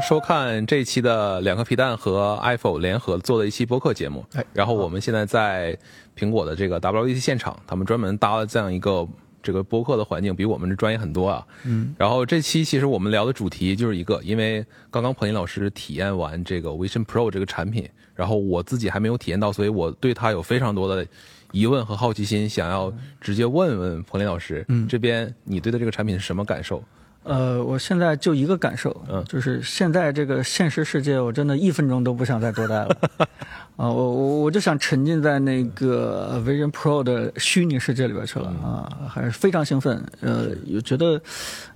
迎收看这一期的两个皮蛋和 iPhone 联合做的一期播客节目。哎然后我们现在在苹果的这个 WDC 现场，他们专门搭了这样一个这个播客的环境，比我们这专业很多啊。嗯。然后这期其实我们聊的主题就是一个，因为刚刚彭林老师体验完这个 Vision Pro 这个产品，然后我自己还没有体验到，所以我对它有非常多的疑问和好奇心，想要直接问问彭林老师，嗯，这边你对的这个产品是什么感受？呃，我现在就一个感受，嗯就是现在这个现实世界，我真的一分钟都不想再多待了。啊，我我我就想沉浸在那个 Vision Pro 的虚拟世界里边去了啊，还是非常兴奋。呃，也觉得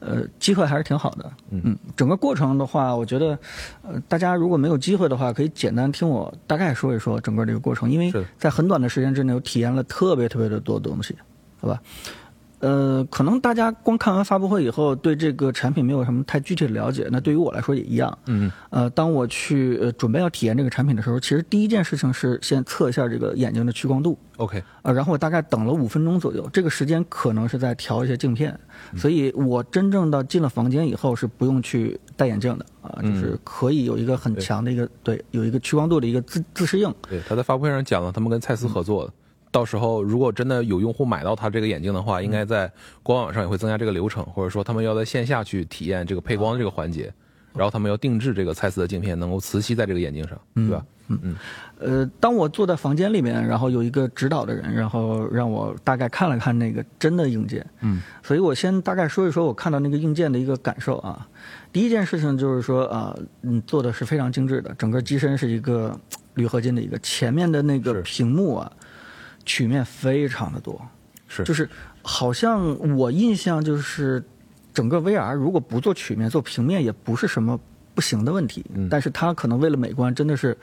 呃机会还是挺好的。嗯，整个过程的话，我觉得呃大家如果没有机会的话，可以简单听我大概说一说整个这个过程，因为在很短的时间之内，我体验了特别特别的多东西，好吧？呃，可能大家光看完发布会以后，对这个产品没有什么太具体的了解。那对于我来说也一样。嗯呃，当我去呃准备要体验这个产品的时候，其实第一件事情是先测一下这个眼睛的屈光度。，OK，呃，然后我大概等了五分钟左右，这个时间可能是在调一些镜片，所以我真正到进了房间以后是不用去戴眼镜的啊、就是可以有一个很强的一个对有一个屈光度的一个自自适应。对，他在发布会上讲了，他们跟蔡司合作的。到时候如果真的有用户买到他这个眼镜的话，应该在官网上也会增加这个流程，或者说他们要在线下去体验这个配光这个环节，然后他们要定制这个蔡司的镜片，能够磁吸在这个眼镜上，对吧？嗯嗯。呃，当我坐在房间里面，然后有一个指导的人，然后让我大概看了看那个真的硬件，嗯，所以我先大概说一说我看到那个硬件的一个感受啊。第一件事情就是说啊，嗯，做的是非常精致的，整个机身是一个铝合金的一个，前面的那个屏幕啊，曲面非常的多，是。就是好像我印象就是整个 VR 如果不做曲面做平面也不是什么不行的问题，嗯。但是它可能为了美观真的是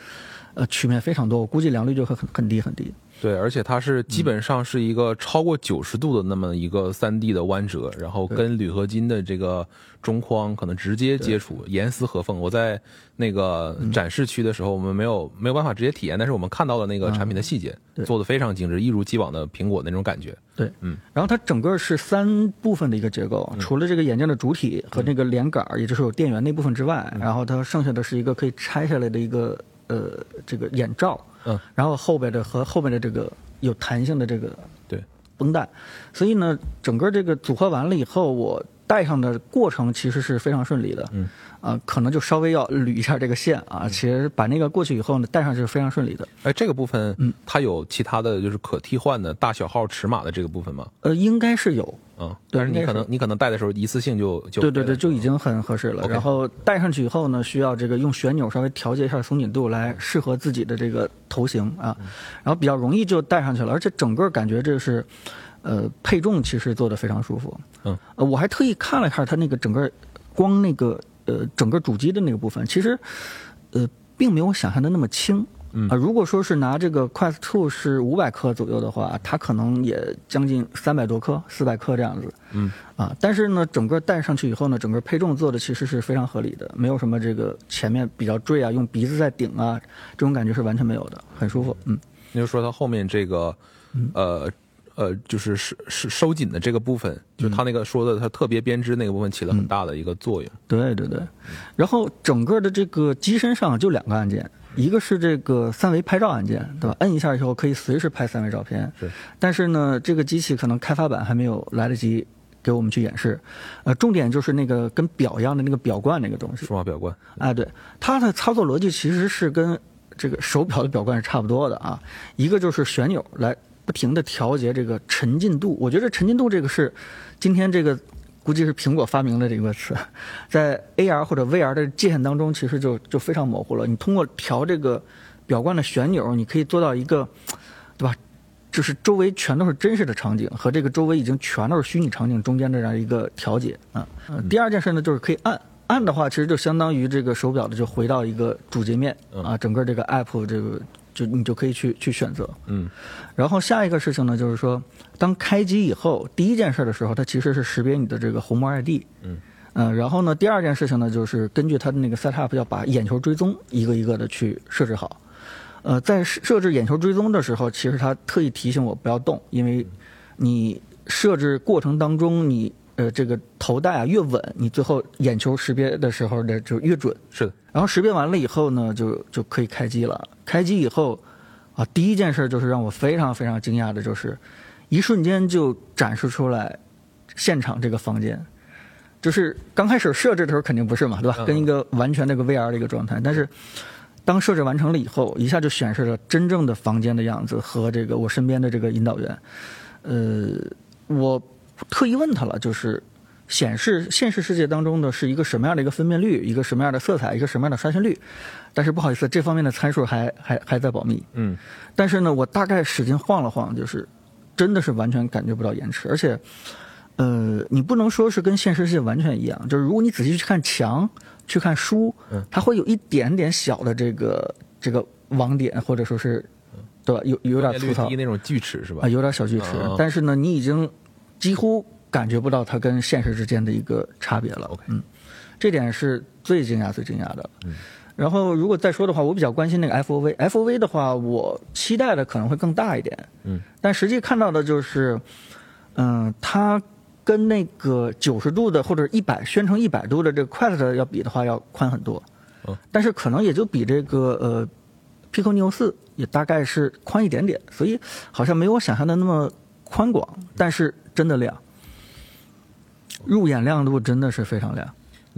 呃曲面非常多，我估计良率就会很很低很低。对，而且它是基本上是一个超过九十度的那么一个三 D 的弯折，然后跟铝合金的这个中框可能直接接触，严丝合缝。我在那个展示区的时候，我们没有没有办法直接体验，但是我们看到了那个产品的细节，对。做的非常精致，一如既往的苹果那种感觉。对，嗯，然后它整个是三部分的一个结构，除了这个眼镜的主体和那个连杆儿，也就是有电源那部分之外，嗯。然后它剩下的是一个可以拆下来的一个呃这个眼罩，嗯，然后后边的和后边的这个有弹性的这个对，绷带，所以呢，整个这个组合完了以后，我戴上的过程其实是非常顺利的，嗯，啊、可能就稍微要捋一下这个线啊，其实把那个过去以后呢，戴上去是非常顺利的。哎，这个部分，嗯，它有其他的就是可替换的大小号尺码的这个部分吗？呃，应该是有，嗯，但是你可能你可能戴的时候一次性就就对对对，就已经很合适了。然后戴上去以后呢，需要这个用旋钮稍微调节一下松紧度，来适合自己的这个头型啊，然后比较容易就戴上去了，而且整个感觉这是，呃，配重其实做的非常舒服。嗯，呃，我还特意看了一下它那个整个光那个呃整个主机的那个部分，其实呃并没有我想象的那么轻。嗯啊、如果说是拿这个 Quest Two 是五百克左右的话，它可能也将近三百多克、四百克这样子。嗯啊，但是呢，整个戴上去以后呢，整个配重做的其实是非常合理的，没有什么这个前面比较坠啊，用鼻子在顶啊，这种感觉是完全没有的，很舒服。嗯，那就说它后面这个，呃呃，就是收收收紧的这个部分，就是它那个说的他特别编织那个部分起了很大的一个作用。对对对。然后整个的这个机身上就两个按键，一个是这个三维拍照按键，对吧？摁一下以后可以随时拍三维照片。是。但是呢，这个机器可能开发版还没有来得及给我们去演示。呃，重点就是那个跟表一样的那个表冠那个东西。数码表冠，哎，对，它的操作逻辑其实是跟这个手表的表冠是差不多的啊。一个就是旋钮来不停的调节这个沉浸度，我觉得沉浸度这个是今天这个估计是苹果发明的这个词，在 AR 或者 VR 的界限当中，其实就就非常模糊了。你通过调这个表冠的旋钮，你可以做到一个，对吧？就是周围全都是真实的场景和这个周围已经全都是虚拟场景中间的这样一个调节啊。呃第二件事呢，就是可以按按的话，其实就相当于这个手表的就回到一个主界面啊，整个这个 app 这个就你就可以去去选择。嗯然后下一个事情呢，就是说，当开机以后，第一件事的时候，它其实是识别你的这个虹膜 ID。嗯。呃，然后呢，第二件事情呢，就是根据它的那个 setup，要把眼球追踪一个一个的去设置好。呃，在设设置眼球追踪的时候，其实它特意提醒我不要动，因为你设置过程当中，你呃这个头戴啊越稳，你最后眼球识别的时候呢就越准。是的，然后识别完了以后呢，就就可以开机了。开机以后，啊，第一件事就是让我非常非常惊讶的，就是一瞬间就展示出来现场这个房间。就是刚开始设置的时候肯定不是嘛，对吧？跟一个完全那个 VR 的一个状态，但是当设置完成了以后，一下就显示了真正的房间的样子和这个我身边的这个引导员。呃，我特意问他了，就是显示现实世界当中的是一个什么样的一个分辨率，一个什么样的色彩，一个什么样的刷新率。但是不好意思，这方面的参数还还还在保密。嗯，但是呢，我大概使劲晃了晃，就是真的是完全感觉不到延迟，而且。呃，你不能说是跟现实世界完全一样，就是如果你仔细去看墙、去看书，它会有一点点小的这个这个网点，或者说是，对吧？有有点粗糙那种锯齿是吧？啊，有点小锯齿，但是呢，你已经几乎感觉不到它跟现实之间的一个差别了。OK，嗯，这点是最惊讶、最惊讶的。嗯，然后如果再说的话，我比较关心那个 FOV，FOV 的话，我期待的可能会更大一点。嗯，但实际看到的就是，嗯，它。跟那个九十度的或者一百宣称一百度的这个 Quest 要比的话，要宽很多。嗯，但是可能也就比这个呃 Pico Neo 四也大概是宽一点点，所以好像没有我想象的那么宽广，但是真的亮，入眼亮度真的是非常亮。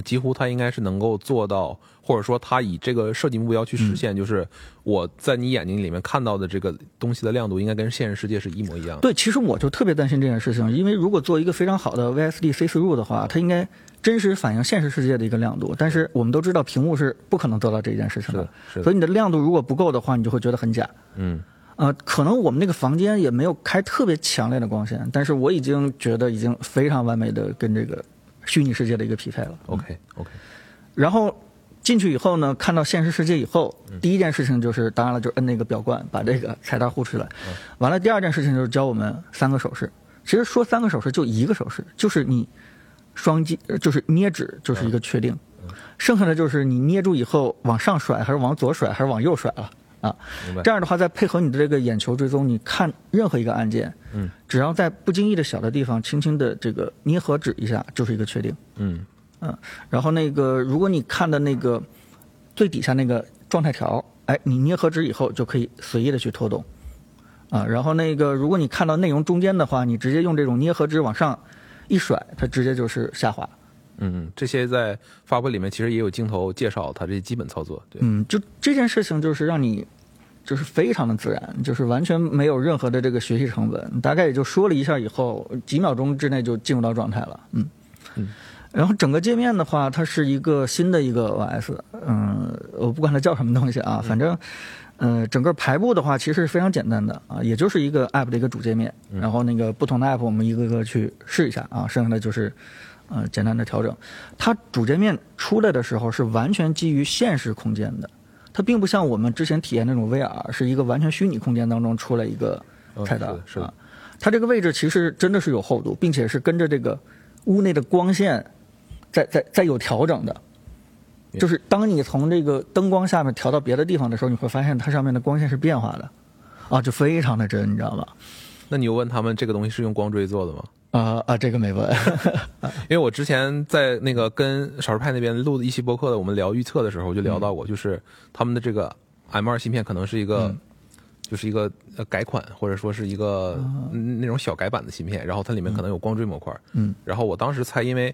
几乎它应该是能够做到，或者说它以这个设计目标去实现，就是我在你眼睛里面看到的这个东西的亮度，应该跟现实世界是一模一样。对，其实我就特别担心这件事情，因为如果做一个非常好的 VSD C 四入的话，它应该真实反映现实世界的一个亮度。但是我们都知道，屏幕是不可能做到这件事情的，所以你的亮度如果不够的话，你就会觉得很假。嗯，呃，可能我们那个房间也没有开特别强烈的光线，但是我已经觉得已经非常完美的跟这个。虚拟世界的一个匹配了。OK OK，然后进去以后呢，看到现实世界以后，第一件事情就是，当然了，就是摁那个表冠，把这个菜单呼出来。完了，第二件事情就是教我们三个手势。其实说三个手势就一个手势，就是你双击，就是捏指，就是一个确定。剩下的就是你捏住以后往上甩，还是往左甩，还是往右甩了。啊，这样的话，再配合你的这个眼球追踪，你看任何一个按键，嗯，只要在不经意的小的地方，轻轻的这个捏合指一下，就是一个确定，嗯嗯。然后那个，如果你看的那个最底下那个状态条，哎，你捏合指以后就可以随意的去拖动，啊。然后那个，如果你看到内容中间的话，你直接用这种捏合指往上一甩，它直接就是下滑。嗯，这些在发布会里面其实也有镜头介绍它这些基本操作。对，嗯，就这件事情就是让你，就是非常的自然，就是完全没有任何的这个学习成本。大概也就说了一下以后，几秒钟之内就进入到状态了。嗯嗯，然后整个界面的话，它是一个新的一个 OS。嗯，我不管它叫什么东西啊，反正，呃，整个排布的话其实是非常简单的啊，也就是一个 App 的一个主界面。然后那个不同的 App 我们一个个去试一下啊，剩下的就是。呃，简单的调整，它主界面出来的时候是完全基于现实空间的，它并不像我们之前体验那种 VR，是一个完全虚拟空间当中出来一个菜单。是的，它这个位置其实真的是有厚度，并且是跟着这个屋内的光线在在在有调整的，就是当你从这个灯光下面调到别的地方的时候，你会发现它上面的光线是变化的，啊，就非常的真，你知道吧？那你又问他们这个东西是用光锥做的吗？啊啊，这个没问，因为我之前在那个跟少数派那边录的一期播客的，我们聊预测的时候，我就聊到过，就是他们的这个 M 二芯片可能是一个，就是一个改款或者说是一个那种小改版的芯片，然后它里面可能有光锥模块。嗯，然后我当时猜，因为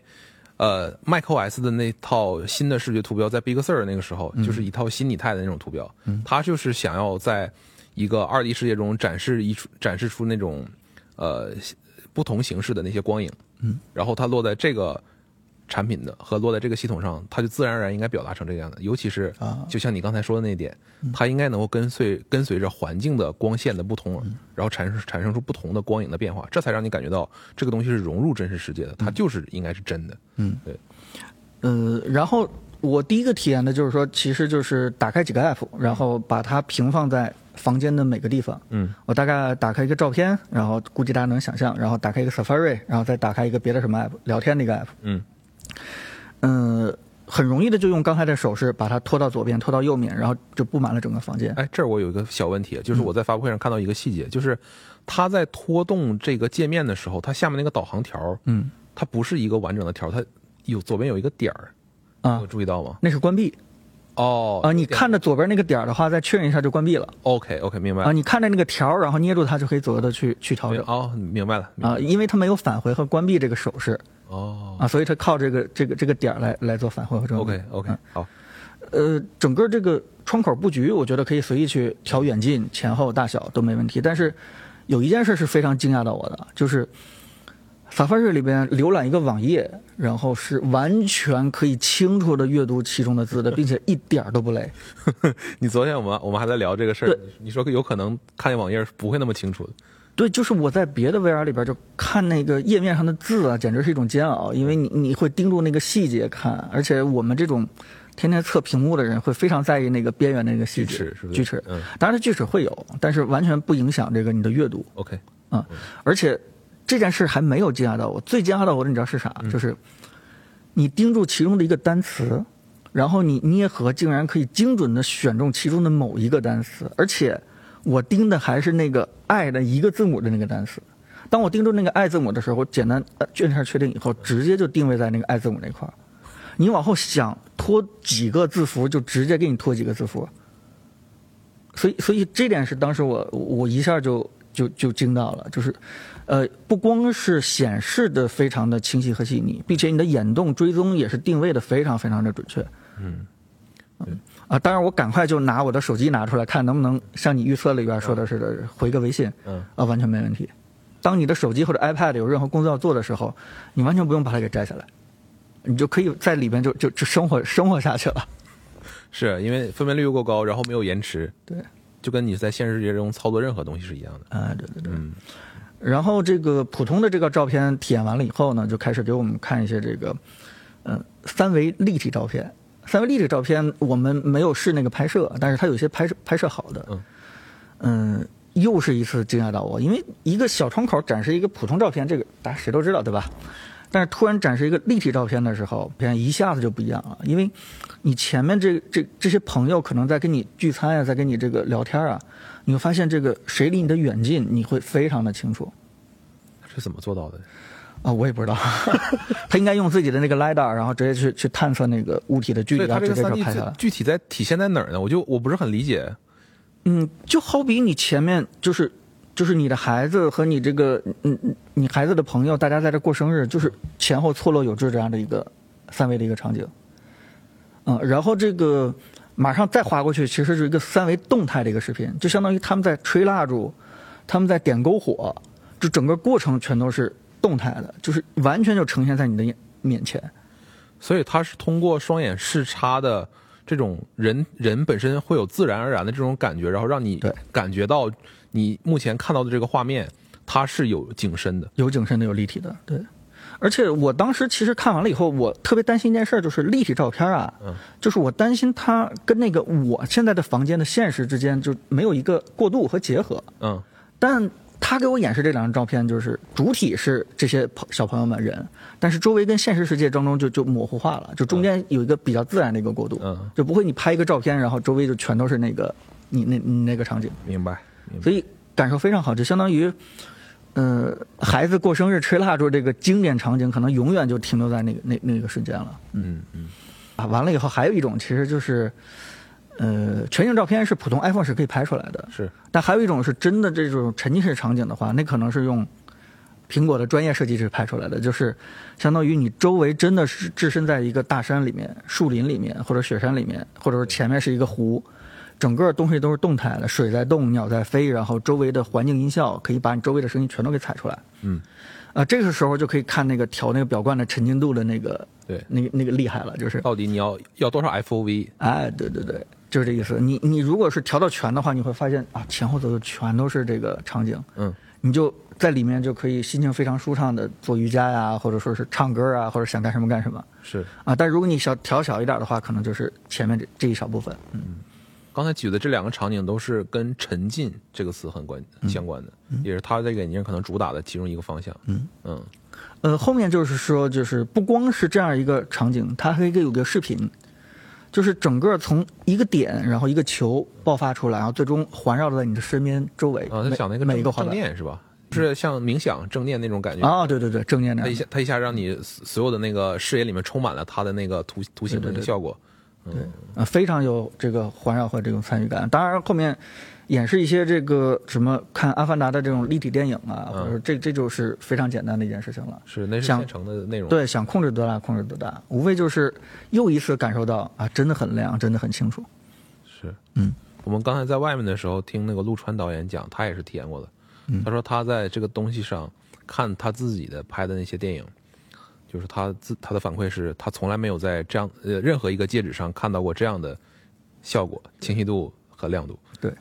呃，macOS 的那套新的视觉图标在 Big Sur 那个时候，就是一套新拟态的那种图标，它就是想要在一个二 D 世界中展示一出展示出那种呃。不同形式的那些光影，嗯，然后它落在这个产品的和落在这个系统上，它就自然而然应该表达成这个样子。尤其是啊，就像你刚才说的那点，它应该能够跟随跟随着环境的光线的不同，然后产生产生出不同的光影的变化，这才让你感觉到这个东西是融入真实世界的，它就是应该是真的。嗯，对。呃，然后我第一个体验的就是说，其实就是打开几个 app，然后把它平放在。房间的每个地方，嗯，我大概打开一个照片，然后估计大家能想象，然后打开一个 Safari，然后再打开一个别的什么 app，聊天那个 app，嗯，嗯，很容易的就用刚才的手势把它拖到左边，拖到右面，然后就布满了整个房间。哎，这儿我有一个小问题，就是我在发布会上看到一个细节，就是它在拖动这个界面的时候，它下面那个导航条，嗯，它不是一个完整的条，它有左边有一个点儿，啊。有，注意到吗？那是关闭哦啊。你看着左边那个点儿的话，再确认一下就关闭了 OK OK 明白啊。你看着那个条，然后捏住它就可以左右的去去调整哦，明白了啊，了因为它没有返回和关闭这个手势哦啊，所以它靠这个这个这个点来来做返回和关闭。OK OK 好呃，整个这个窗口布局，我觉得可以随意去调远近、前后、大小都没问题。但是有一件事是非常惊讶到我的，就是 Safari 里边浏览一个网页，然后是完全可以清楚的阅读其中的字的，并且一点儿都不累。你昨天我们我们还在聊这个事儿，你说有可能看网页不会那么清楚的。对，就是我在别的 VR 里边就看那个页面上的字啊，简直是一种煎熬，因为你你会盯住那个细节看，而且我们这种天天测屏幕的人会非常在意那个边缘的那个细节。锯齿是不是锯齿，嗯当然它锯齿会有，但是完全不影响这个你的阅读 OK 嗯、而且这件事还没有惊讶到我，最惊讶到我的你知道是啥？嗯就是你盯住其中的一个单词，然后你捏合竟然可以精准的选中其中的某一个单词，而且我盯的还是那个“爱”的一个字母的那个单词。当我盯住那个“爱”字母的时候，我简单呃按下确定以后，直接就定位在那个“爱”字母那块儿。你往后想拖几个字符，就直接给你拖几个字符。所以，所以这点是当时我我一下就就就惊到了，就是，呃，不光是显示的非常的清晰和细腻，并且你的眼动追踪也是定位的非常非常的准确。嗯啊，当然我赶快就拿我的手机拿出来看，能不能像你预测里边说的似的，回个微信，嗯啊，完全没问题。当你的手机或者 iPad 有任何工作要做的时候，你完全不用把它给摘下来，你就可以在里边就就就生活生活下去了。是因为分辨率又够高，然后没有延迟，对，就跟你在现实世界中操作任何东西是一样的。啊，对对对。嗯然后这个普通的这个照片体验完了以后呢，就开始给我们看一些这个，嗯、三维立体照片。三维立体照片我们没有试那个拍摄，但是它有些拍摄拍摄好的。嗯嗯，又是一次惊讶到我，因为一个小窗口展示一个普通照片，这个大家谁都知道，对吧？但是突然展示一个立体照片的时候，片一下子就不一样了，因为你前面这这这些朋友可能在跟你聚餐呀、在跟你这个聊天啊，你会发现这个谁离你的远近，你会非常的清楚。是怎么做到的？啊、我也不知道，他应该用自己的那个 lidar，然后直接去去探测那个物体的距离，然后直接就拍下来。具体在体现在哪儿呢？我就我不是很理解。嗯，就好比你前面就是就是你的孩子和你这个嗯嗯你孩子的朋友，大家在这过生日，就是前后错落有致这样的一个三维的一个场景。嗯，然后这个马上再划过去，其实是一个三维动态的一个视频，就相当于他们在吹蜡烛，他们在点篝火，就整个过程全都是动态的，就是完全就呈现在你的眼面前。所以它是通过双眼视差的这种人人本身会有自然而然的这种感觉，然后让你对感觉到你目前看到的这个画面，它是有景深的。有景深的，有立体的，对。而且我当时其实看完了以后，我特别担心一件事儿，就是立体照片啊，嗯就是我担心它跟那个我现在的房间的现实之间就没有一个过渡和结合。嗯但他给我演示这两张照片，就是主体是这些朋小朋友们人，但是周围跟现实世界当中就就模糊化了，就中间有一个比较自然的一个过渡，嗯，就不会你拍一个照片，然后周围就全都是那个你那你那个场景。明白。明白所以感受非常好，就相当于，呃，孩子过生日吹蜡烛这个经典场景，可能永远就停留在那个那那个瞬间了。嗯。嗯啊，完了以后还有一种，其实就是，呃，全景照片是普通 iPhone 是可以拍出来的，是。但还有一种是真的这种沉浸式场景的话，那可能是用苹果的专业设计师拍出来的，就是相当于你周围真的是置身在一个大山里面、树林里面，或者雪山里面，或者说前面是一个湖，整个东西都是动态的，水在动，鸟在飞，然后周围的环境音效可以把你周围的声音全都给采出来。嗯啊、这个时候就可以看那个调那个表冠的沉浸度的那个对。那个那个厉害了，就是到底你要要多少 FOV？哎，对对对，就是这意思。你你如果是调到全的话，你会发现啊，前后左右全都是这个场景，嗯你就在里面就可以心情非常舒畅的做瑜伽呀，或者说是唱歌啊，或者想干什么干什么是。啊。但如果你想调小一点的话，可能就是前面这这一小部分。嗯，刚才举的这两个场景都是跟沉浸这个词很关相关的，也是他这个眼镜可能主打的其中一个方向。嗯嗯呃，后面就是说，就是不光是这样一个场景，它还可以有个视频。就是整个从一个点，然后一个球爆发出来，然后最终环绕在你的身边周围。啊，他每讲那个每一个画面，念是吧？是像冥想、正念那种感觉。啊，对对对，正念那样它一下，他一下让你所所有的那个视野里面充满了他的那个图图形的那个效果。对，呃，非常有这个环绕和这种参与感。当然，后面演示一些这个什么看《阿凡达》的这种立体电影啊，或者这这就是非常简单的一件事情了。是，那是像现成的内容。对，想控制多大控制多大，无非就是又一次感受到啊，真的很亮，真的很清楚。是，嗯，我们刚才在外面的时候听那个陆川导演讲，他也是体验过的。嗯他说他在这个东西上看他自己的拍的那些电影，就是他自他的反馈是他从来没有在这样呃任何一个戒指上看到过这样的效果、清晰度和亮度。对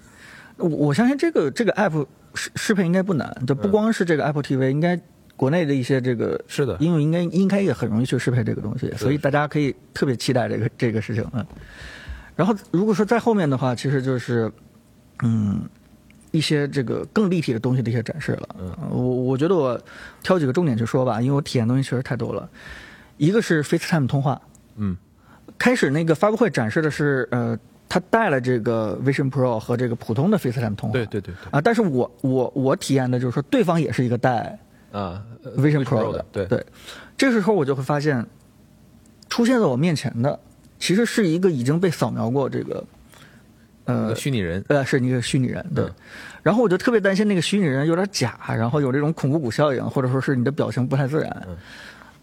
我我相信这个这个 app 适适配应该不难，就不光是这个 Apple TV，应该国内的一些这个是的，应用应该应该也很容易去适配这个东西，所以大家可以特别期待这个这个事情嗯。然后如果说在后面的话，其实就是嗯一些这个更立体的东西的一些展示了。嗯呃我我觉得我挑几个重点去说吧，因为我体验的东西确实太多了。一个是 FaceTime 通话，嗯开始那个发布会展示的是呃，他带了这个 Vision Pro 和这个普通的 FaceTime 通话。对对对对啊，但是我我我体验的就是说，对方也是一个带啊呃 Vision Pro 的，对对，这时候我就会发现，出现在我面前的其实是一个已经被扫描过这个，一呃虚拟人，呃，是一个虚拟人，对。嗯然后我就特别担心那个虚拟人有点假，然后有这种恐怖谷效应，或者说是你的表情不太自然。嗯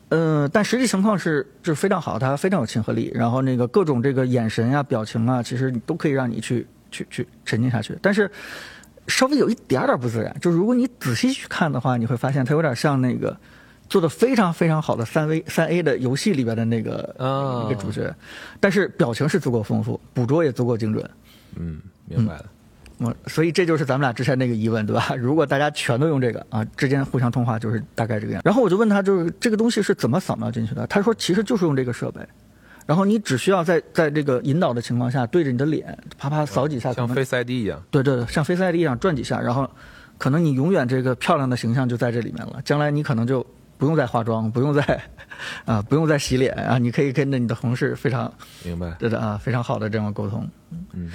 呃，但实际情况是就是非常好，它非常有亲和力，然后那个各种这个眼神啊、表情啊，其实你都可以让你去去去沉浸下去。但是稍微有一点点不自然，就是如果你仔细去看的话，你会发现它有点像那个做的非常非常好的三 V 三 A 的游戏里边的那个、啊一个主角，但是表情是足够丰富，捕捉也足够精准。嗯，明白了。我所以这就是咱们俩之前那个疑问，对吧？如果大家全都用这个啊，之间互相通话就是大概这个样。然后我就问他，就是这个东西是怎么扫描进去的？他说其实就是用这个设备，然后你只需要在在这个引导的情况下，对着你的脸啪啪扫几下，像能 Face ID 一样，对对对，像 Face ID 一样转几下，然后可能你永远这个漂亮的形象就在这里面了。将来你可能就不用再化妆，不用再 啊不用再洗脸啊，你可以跟着你的同事非常明白？对的啊非常好的这样沟通。嗯，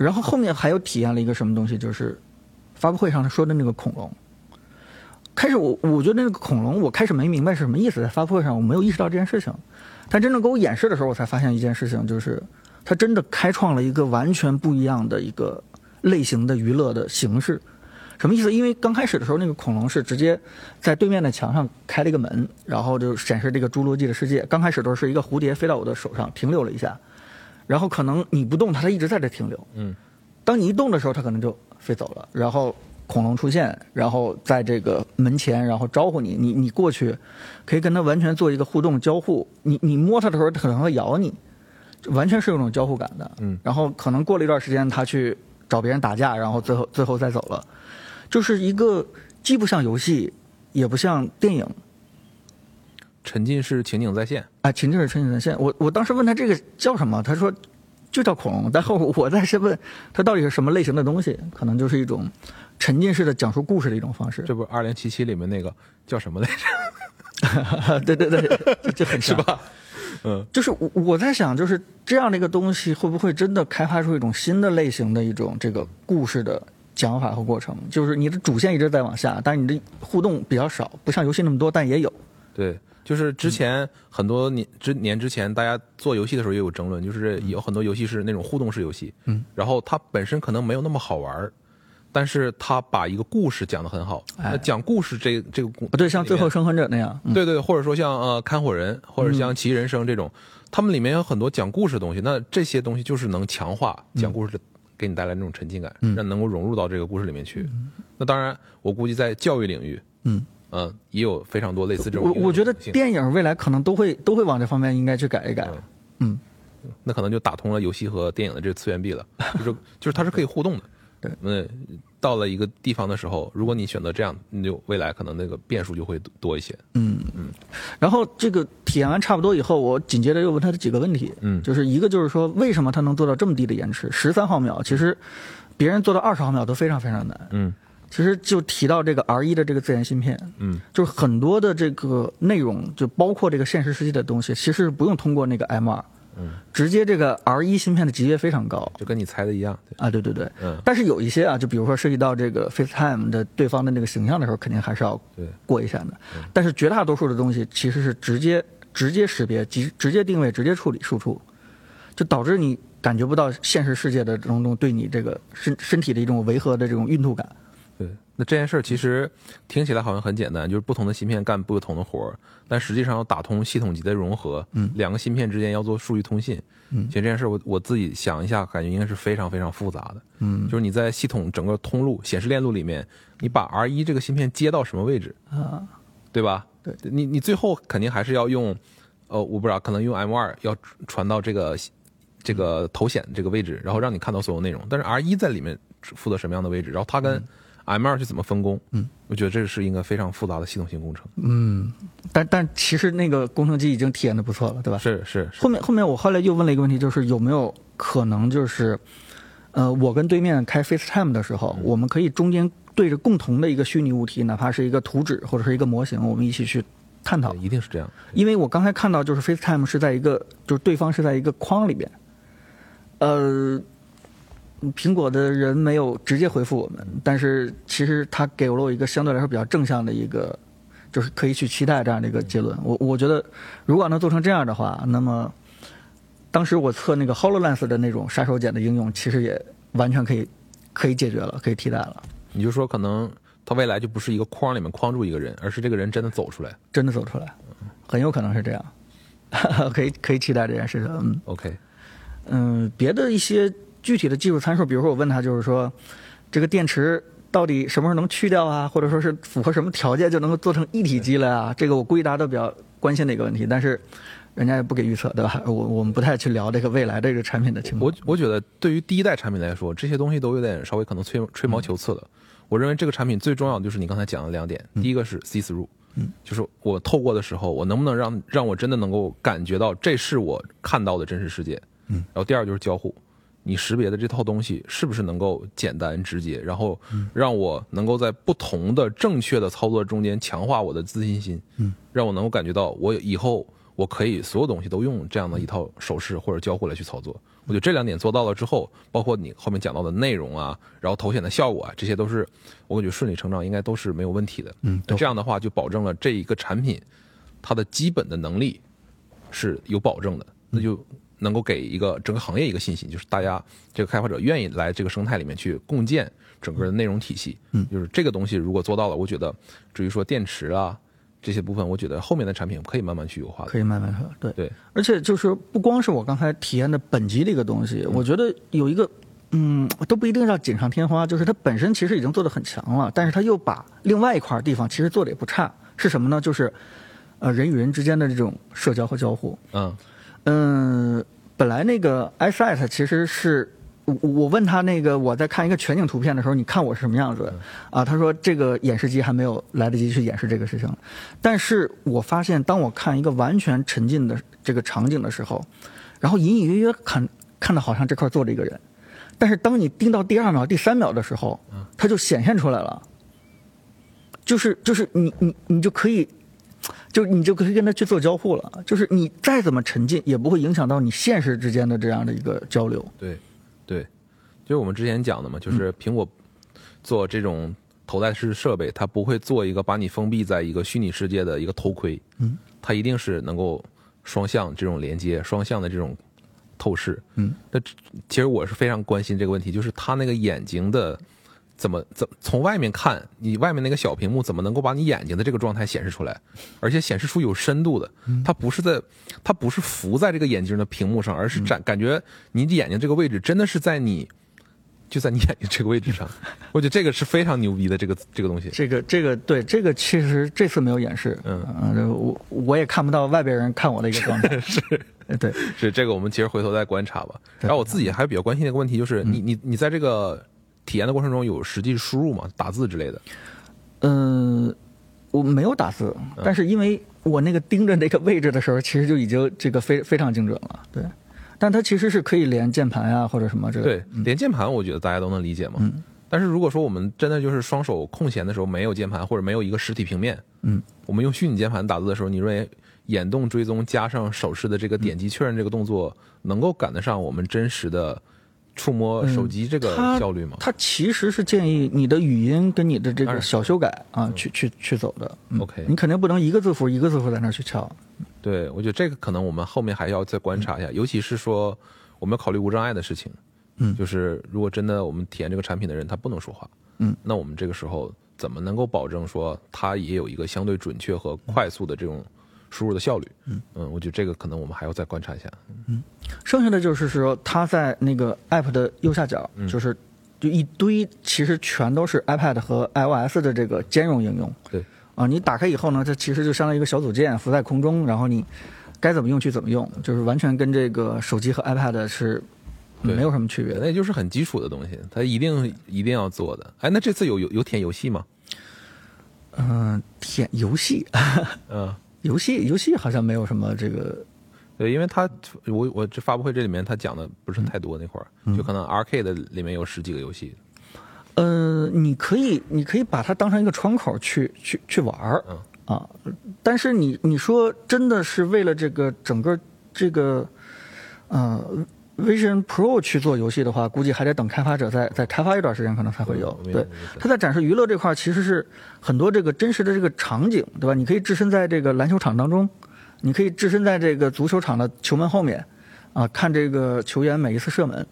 然后后面还有体验了一个什么东西，就是发布会上说的那个恐龙。开始我我觉得那个恐龙，我开始没明白是什么意思，在发布会上我没有意识到这件事情，但真正给我演示的时候，我才发现一件事情，就是它真的开创了一个完全不一样的一个类型的娱乐的形式。什么意思？因为刚开始的时候，那个恐龙是直接在对面的墙上开了一个门，然后就显示这个侏罗纪的世界。刚开始都是一个蝴蝶飞到我的手上停留了一下，然后可能你不动它，它一直在这停留。嗯，当你一动的时候，它可能就飞走了。然后恐龙出现，然后在这个门前，然后招呼你，你你过去，可以跟它完全做一个互动交互。你你摸它的时候，它可能会咬你，完全是有种交互感的。嗯然后可能过了一段时间，它去找别人打架，然后最后最后再走了，就是一个既不像游戏，也不像电影。沉浸式情景再现。啊，沉浸式情景再现。我我当时问他这个叫什么，他说就叫恐龙。但后我再是问他到底是什么类型的东西，可能就是一种沉浸式的讲述故事的一种方式。这不是二零七七里面那个叫什么来着？对 对对，就就很像。是吧？嗯，就是我我在想，就是这样的一个东西，会不会真的开发出一种新的类型的一种这个故事的讲法和过程？就是你的主线一直在往下，但是你的互动比较少，不像游戏那么多，但也有。对，就是之前很多年之年之前，大家做游戏的时候也有争论，就是有很多游戏是那种互动式游戏，嗯，然后它本身可能没有那么好玩儿，但是它把一个故事讲得很好。哎那讲故事这这个故不对，像《最后生还者》那样，嗯对对，或者说像呃看火人，或者像奇异人生这种，他们里面有很多讲故事的东西。那这些东西就是能强化讲故事的，给你带来那种沉浸感，嗯让能够融入到这个故事里面去。那当然，我估计在教育领域，嗯。嗯，也有非常多类似这种我我觉得电影未来可能都会都会往这方面应该去改一改。嗯，那可能就打通了游戏和电影的这个次元壁了，就是就是它是可以互动的。对，嗯，到了一个地方的时候，如果你选择这样，你就未来可能那个变数就会多多一些。嗯嗯。然后这个体验完差不多以后，我紧接着又问他的几个问题。嗯就是一个就是说，为什么他能做到这么低的延迟，十三毫秒？其实别人做到二十毫秒都非常非常难。嗯其实就提到这个 R 一的这个自研芯片，嗯就是很多的这个内容，就包括这个现实世界的东西，其实是不用通过那个 M 二嗯，直接这个 R 一芯片的级别非常高，就跟你猜的一样。啊，对对对，嗯。但是有一些啊，就比如说涉及到这个 FaceTime 的对方的那个形象的时候，肯定还是要过一下的。但是绝大多数的东西其实是直接直接识别、直直接定位、直接处理输出，就导致你感觉不到现实世界的这种对你这个身身体的一种违和的这种孕吐感。对，那这件事儿其实听起来好像很简单，就是不同的芯片干不同的活儿，但实际上要打通系统级的融合，嗯，两个芯片之间要做数据通信，嗯，其实这件事儿我我自己想一下，感觉应该是非常非常复杂的，嗯，就是你在系统整个通路显示链路里面，你把 R 一这个芯片接到什么位置啊，对吧？对，你你最后肯定还是要用，呃，我不知道，可能用 M 二要传到这个这个头显这个位置，然后让你看到所有内容，但是 R 一在里面负责什么样的位置，然后它跟 M 二是怎么分工？嗯，我觉得这是一个非常复杂的系统性工程。嗯，但但其实那个工程机已经体验的不错了，对吧？是是。后面后面我后来又问了一个问题，就是有没有可能就是，呃，我跟对面开 FaceTime 的时候，我们可以中间对着共同的一个虚拟物体，哪怕是一个图纸或者是一个模型，我们一起去探讨。一定是这样。因为我刚才看到就是 FaceTime 是在一个就是对方是在一个框里边，呃。苹果的人没有直接回复我们，但是其实他给了我一个相对来说比较正向的一个，就是可以去期待这样的一个结论。我我觉得，如果能做成这样的话，那么当时我测那个 Hololens 的那种杀手锏的应用，其实也完全可以可以解决了，可以替代了。你就说，可能他未来就不是一个框里面框住一个人，而是这个人真的走出来，真的走出来，很有可能是这样，可以可以期待这件事情。嗯，OK，嗯，别的一些。具体的技术参数，比如说我问他，就是说，这个电池到底什么时候能去掉啊？或者说是符合什么条件就能够做成一体机了啊？这个我估计大家都比较关心的一个问题，但是人家也不给预测，对吧？我我们不太去聊这个未来这个产品的情况。我我觉得对于第一代产品来说，这些东西都有点稍微可能吹吹毛求疵了。我认为这个产品最重要的就是你刚才讲的两点，第一个是 see through，嗯，就是我透过的时候，我能不能让让我真的能够感觉到这是我看到的真实世界，嗯，然后第二就是交互。你识别的这套东西是不是能够简单直接，然后让我能够在不同的正确的操作中间强化我的自信心，嗯，让我能够感觉到我以后我可以所有东西都用这样的一套手势或者交互来去操作。我觉得这两点做到了之后，包括你后面讲到的内容啊，然后头显的效果啊，这些都是我感觉顺理成章，应该都是没有问题的。嗯，这样的话就保证了这一个产品它的基本的能力是有保证的，那就。能够给一个整个行业一个信心，就是大家这个开发者愿意来这个生态里面去共建整个的内容体系。嗯，就是这个东西如果做到了，我觉得至于说电池啊这些部分，我觉得后面的产品可以慢慢去优化。可以慢慢说，对对。而且就是不光是我刚才体验的本级的一个东西，我觉得有一个嗯都不一定要锦上添花，就是它本身其实已经做的很强了，但是它又把另外一块地方其实做的也不差，是什么呢？就是呃人与人之间的这种社交和交互。嗯。嗯，本来那个 iSight 其实是我我问他那个我在看一个全景图片的时候，你看我是什么样子啊？他说这个演示机还没有来得及去演示这个事情。但是我发现，当我看一个完全沉浸的这个场景的时候，然后隐隐约约看看到好像这块坐着一个人，但是当你盯到第二秒、第三秒的时候，它就显现出来了，就是就是你你你就可以。就你就可以跟他去做交互了，就是你再怎么沉浸，也不会影响到你现实之间的这样的一个交流。对，对，就是我们之前讲的嘛，就是苹果做这种头戴式设备，它不会做一个把你封闭在一个虚拟世界的一个头盔，嗯，它一定是能够双向这种连接、双向的这种透视，嗯，那其实我是非常关心这个问题，就是它那个眼睛的。怎么怎从外面看，你外面那个小屏幕怎么能够把你眼睛的这个状态显示出来，而且显示出有深度的？它不是在，它不是浮在这个眼睛的屏幕上，而是展感觉你眼睛这个位置真的是在你，就在你眼睛这个位置上。我觉得这个是非常牛逼的这个这个东西。这个这个对这个其实这次没有演示，嗯嗯，我我也看不到外边人看我的一个状态。是，对，是这个我们其实回头再观察吧。然后我自己还比较关心的一个问题就是，你你你在这个。体验的过程中有实际输入吗？打字之类的？嗯，我没有打字，但是因为我那个盯着那个位置的时候，其实就已经这个非非常精准了。对，但它其实是可以连键盘呀或者什么这个。对，连键盘我觉得大家都能理解嘛。嗯。但是如果说我们真的就是双手空闲的时候没有键盘或者没有一个实体平面，嗯，我们用虚拟键盘打字的时候，你认为眼动追踪加上手势的这个点击确认这个动作，能够赶得上我们真实的触摸手机这个它效率吗？它其实是建议你的语音跟你的这个小修改啊，去去去走的。嗯 OK 你肯定不能一个字符一个字符在那儿去敲。对，我觉得这个可能我们后面还要再观察一下，尤其是说我们要考虑无障碍的事情。嗯就是如果真的我们体验这个产品的人他不能说话，嗯，那我们这个时候怎么能够保证说他也有一个相对准确和快速的这种输入的效率？嗯嗯我觉得这个可能我们还要再观察一下。嗯剩下的就是说，它在那个 App 的右下角，嗯就是就一堆，其实全都是 iPad 和 iOS 的这个兼容应用。对，啊，你打开以后呢，它其实就相当于一个小组件浮在空中，然后你该怎么用去怎么用，就是完全跟这个手机和 iPad 是没有什么区别。那也就是很基础的东西，它一定一定要做的。哎，那这次有有有舔游戏吗？嗯、舔游戏，嗯，游戏游戏好像没有什么这个。对，因为他我我这发布会这里面他讲的不是太多那会儿，就可能 Arcade 里面有十几个游戏。呃，你可以，你可以把它当成一个窗口去去去玩儿，嗯啊，但是你你说真的是为了这个整个这个呃 Vision Pro 去做游戏的话，估计还得等开发者再再开发一段时间，可能才会有对它在展示娱乐这块儿，其实是很多这个真实的这个场景，对吧？你可以置身在这个篮球场当中，你可以置身在这个足球场的球门后面，啊，看这个球员每一次射门。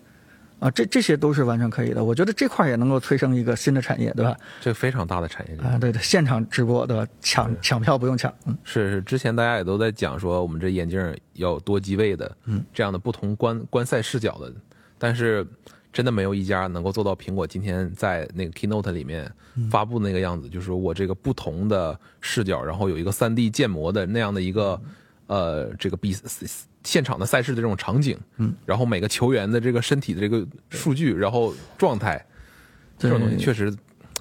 啊，这这些都是完全可以的。我觉得这块儿也能够催生一个新的产业，对吧？这非常大的产业链。啊，对对，现场直播，对吧？抢抢票不用抢，嗯，是是，之前大家也都在讲说，我们这眼镜要多机位的，嗯，这样的不同观观赛视角的，但是真的没有一家能够做到苹果今天在那个 Keynote 里面发布那个样子，就是我这个不同的视角，然后有一个 3D 建模的那样的一个呃这个比现场的赛事的这种场景，嗯，然后每个球员的这个身体的这个数据，然后状态，这种东西确实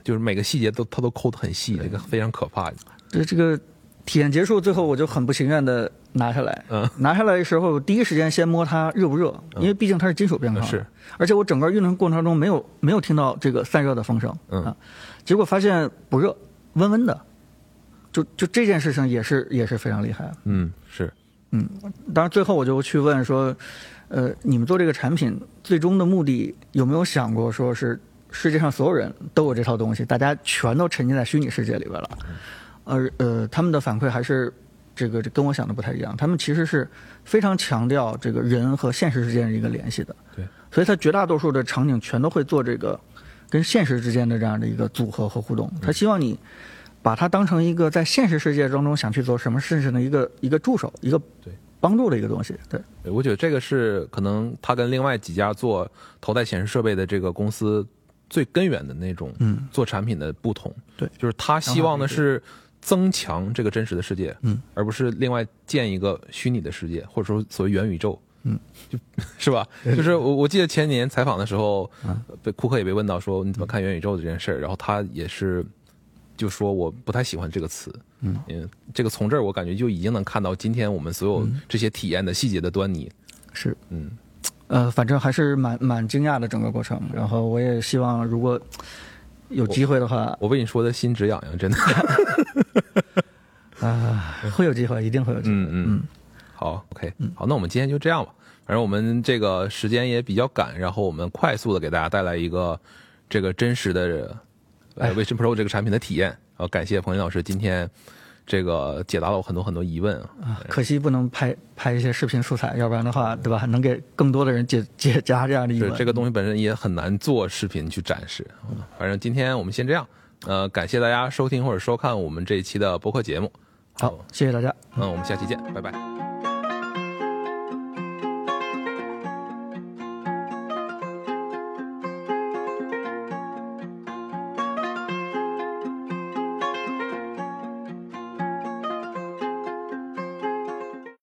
就是每个细节都他都抠得很细，这个非常可怕。这这个体验结束，最后我就很不情愿的拿下来，嗯，拿下来的时候，第一时间先摸它热不热，因为毕竟它是金属边框，是，而且我整个运动过程中没有没有听到这个散热的风声，嗯。啊，结果发现不热，温温的，就就这件事情也是也是非常厉害，嗯，是。当然，最后我就去问说，呃，你们做这个产品最终的目的有没有想过，说是世界上所有人都有这套东西，大家全都沉浸在虚拟世界里边了？而呃，他们的反馈还是这个这跟我想的不太一样，他们其实是非常强调这个人和现实之间的一个联系的。对，所以它绝大多数的场景全都会做这个跟现实之间的这样的一个组合和互动。他希望你。把它当成一个在现实世界当中想去做什么事情的一个一个助手，一个对帮助的一个东西。对，对我觉得这个是可能他跟另外几家做头戴显示设备的这个公司最根源的那种嗯做产品的不同。对就是他希望的是增强这个真实的世界，嗯，而不是另外建一个虚拟的世界，或者说所谓元宇宙。嗯，就 是吧？就是我我记得前年采访的时候嗯，被库克也被问到说你怎么看元宇宙这件事儿，然后他也是就说我不太喜欢这个词，嗯，因为这个从这儿我感觉就已经能看到今天我们所有这些体验的细节的端倪。是，嗯，呃，反正还是蛮蛮惊讶的整个过程。然后我也希望如果有机会的话，我被你说的心直痒痒，真的。啊、会有机会，一定会有机会。嗯嗯，好，OK，好，那我们今天就这样吧。反正我们这个时间也比较赶，然后我们快速的给大家带来一个这个真实的呃 Vision Pro 这个产品的体验。好，感谢彭林老师今天这个解答了我很多很多疑问啊。啊，可惜不能拍拍一些视频素材，要不然的话，对吧？能给更多的人解解答这样的疑是问。这个东西本身也很难做视频去展示。嗯反正今天我们先这样，呃，感谢大家收听或者收看我们这一期的播客节目。好，谢谢大家。嗯，我们下期见，拜拜。